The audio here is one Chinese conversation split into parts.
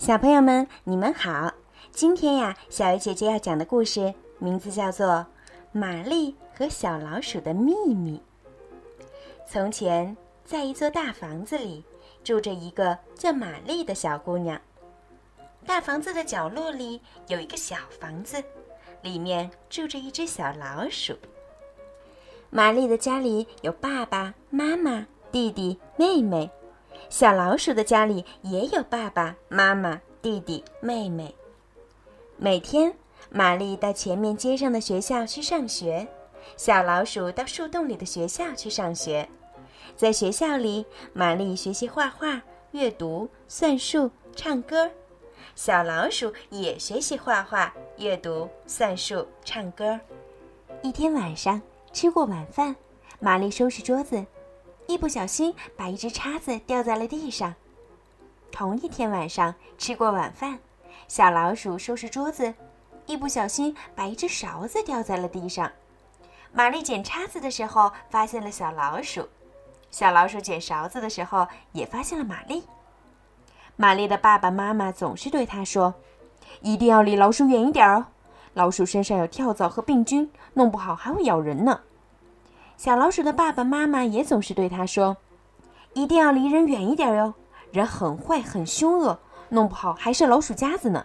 小朋友们，你们好！今天呀，小鱼姐姐要讲的故事名字叫做《玛丽和小老鼠的秘密》。从前，在一座大房子里，住着一个叫玛丽的小姑娘。大房子的角落里有一个小房子，里面住着一只小老鼠。玛丽的家里有爸爸妈妈、弟弟妹妹。小老鼠的家里也有爸爸妈妈、弟弟妹妹。每天，玛丽到前面街上的学校去上学，小老鼠到树洞里的学校去上学。在学校里，玛丽学习画画、阅读、算术、唱歌；小老鼠也学习画画、阅读、算术、唱歌。一天晚上，吃过晚饭，玛丽收拾桌子。一不小心把一只叉子掉在了地上。同一天晚上吃过晚饭，小老鼠收拾桌子，一不小心把一只勺子掉在了地上。玛丽捡叉子的时候发现了小老鼠，小老鼠捡勺子的时候也发现了玛丽。玛丽的爸爸妈妈总是对她说：“一定要离老鼠远一点哦，老鼠身上有跳蚤和病菌，弄不好还会咬人呢。”小老鼠的爸爸妈妈也总是对他说：“一定要离人远一点哟，人很坏很凶恶，弄不好还是老鼠夹子呢。”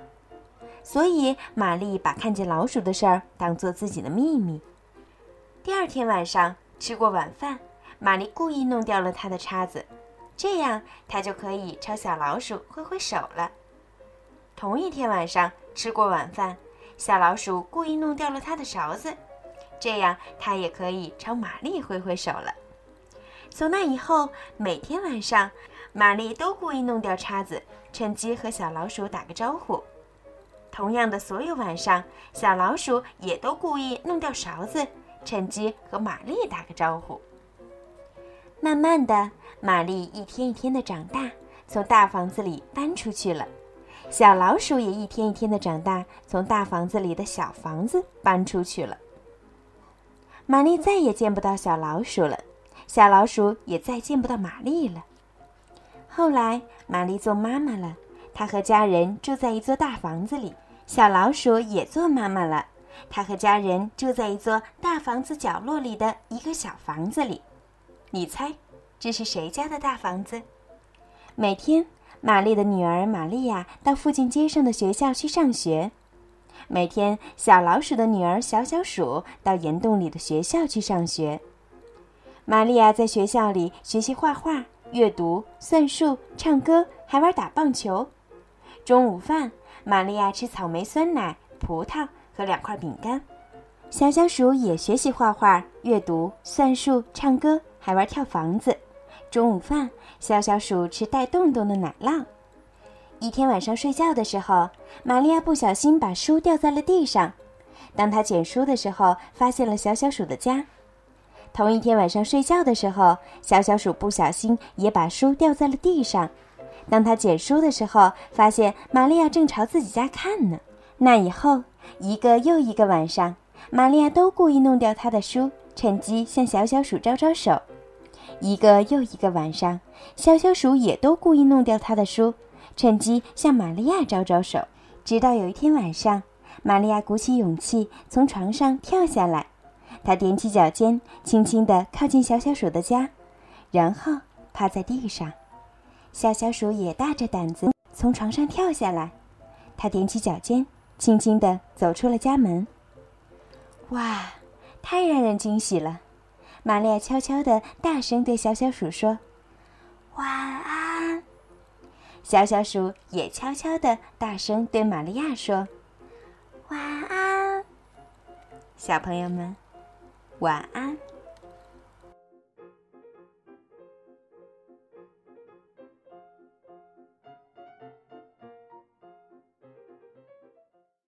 所以玛丽把看见老鼠的事儿当做自己的秘密。第二天晚上吃过晚饭，玛丽故意弄掉了她的叉子，这样她就可以朝小老鼠挥挥手了。同一天晚上吃过晚饭，小老鼠故意弄掉了它的勺子。这样，他也可以朝玛丽挥挥手了。从那以后，每天晚上，玛丽都故意弄掉叉子，趁机和小老鼠打个招呼。同样的，所有晚上，小老鼠也都故意弄掉勺子，趁机和玛丽打个招呼。慢慢的，玛丽一天一天的长大，从大房子里搬出去了；小老鼠也一天一天的长大，从大房子里的小房子搬出去了。玛丽再也见不到小老鼠了，小老鼠也再见不到玛丽了。后来，玛丽做妈妈了，她和家人住在一座大房子里；小老鼠也做妈妈了，它和家人住在一座大房子角落里的一个小房子里。你猜，这是谁家的大房子？每天，玛丽的女儿玛利亚到附近街上的学校去上学。每天，小老鼠的女儿小小鼠到岩洞里的学校去上学。玛利亚在学校里学习画画、阅读、算术、唱歌，还玩打棒球。中午饭，玛利亚吃草莓酸奶、葡萄和两块饼干。小小鼠也学习画画、阅读、算术、唱歌，还玩跳房子。中午饭，小小鼠吃带洞洞的奶酪。一天晚上睡觉的时候，玛利亚不小心把书掉在了地上。当她捡书的时候，发现了小小鼠的家。同一天晚上睡觉的时候，小小鼠不小心也把书掉在了地上。当他捡书的时候，发现玛利亚正朝自己家看呢。那以后，一个又一个晚上，玛利亚都故意弄掉他的书，趁机向小小鼠招招手。一个又一个晚上，小小鼠也都故意弄掉他的书。趁机向玛利亚招招手，直到有一天晚上，玛利亚鼓起勇气从床上跳下来，她踮起脚尖，轻轻地靠近小小鼠的家，然后趴在地上。小小鼠也大着胆子从床上跳下来，它踮起脚尖，轻轻地走出了家门。哇，太让人惊喜了！玛利亚悄悄地大声对小小鼠说：“晚安。”小小鼠也悄悄地大声对玛利亚说：“晚安，小朋友们，晚安。”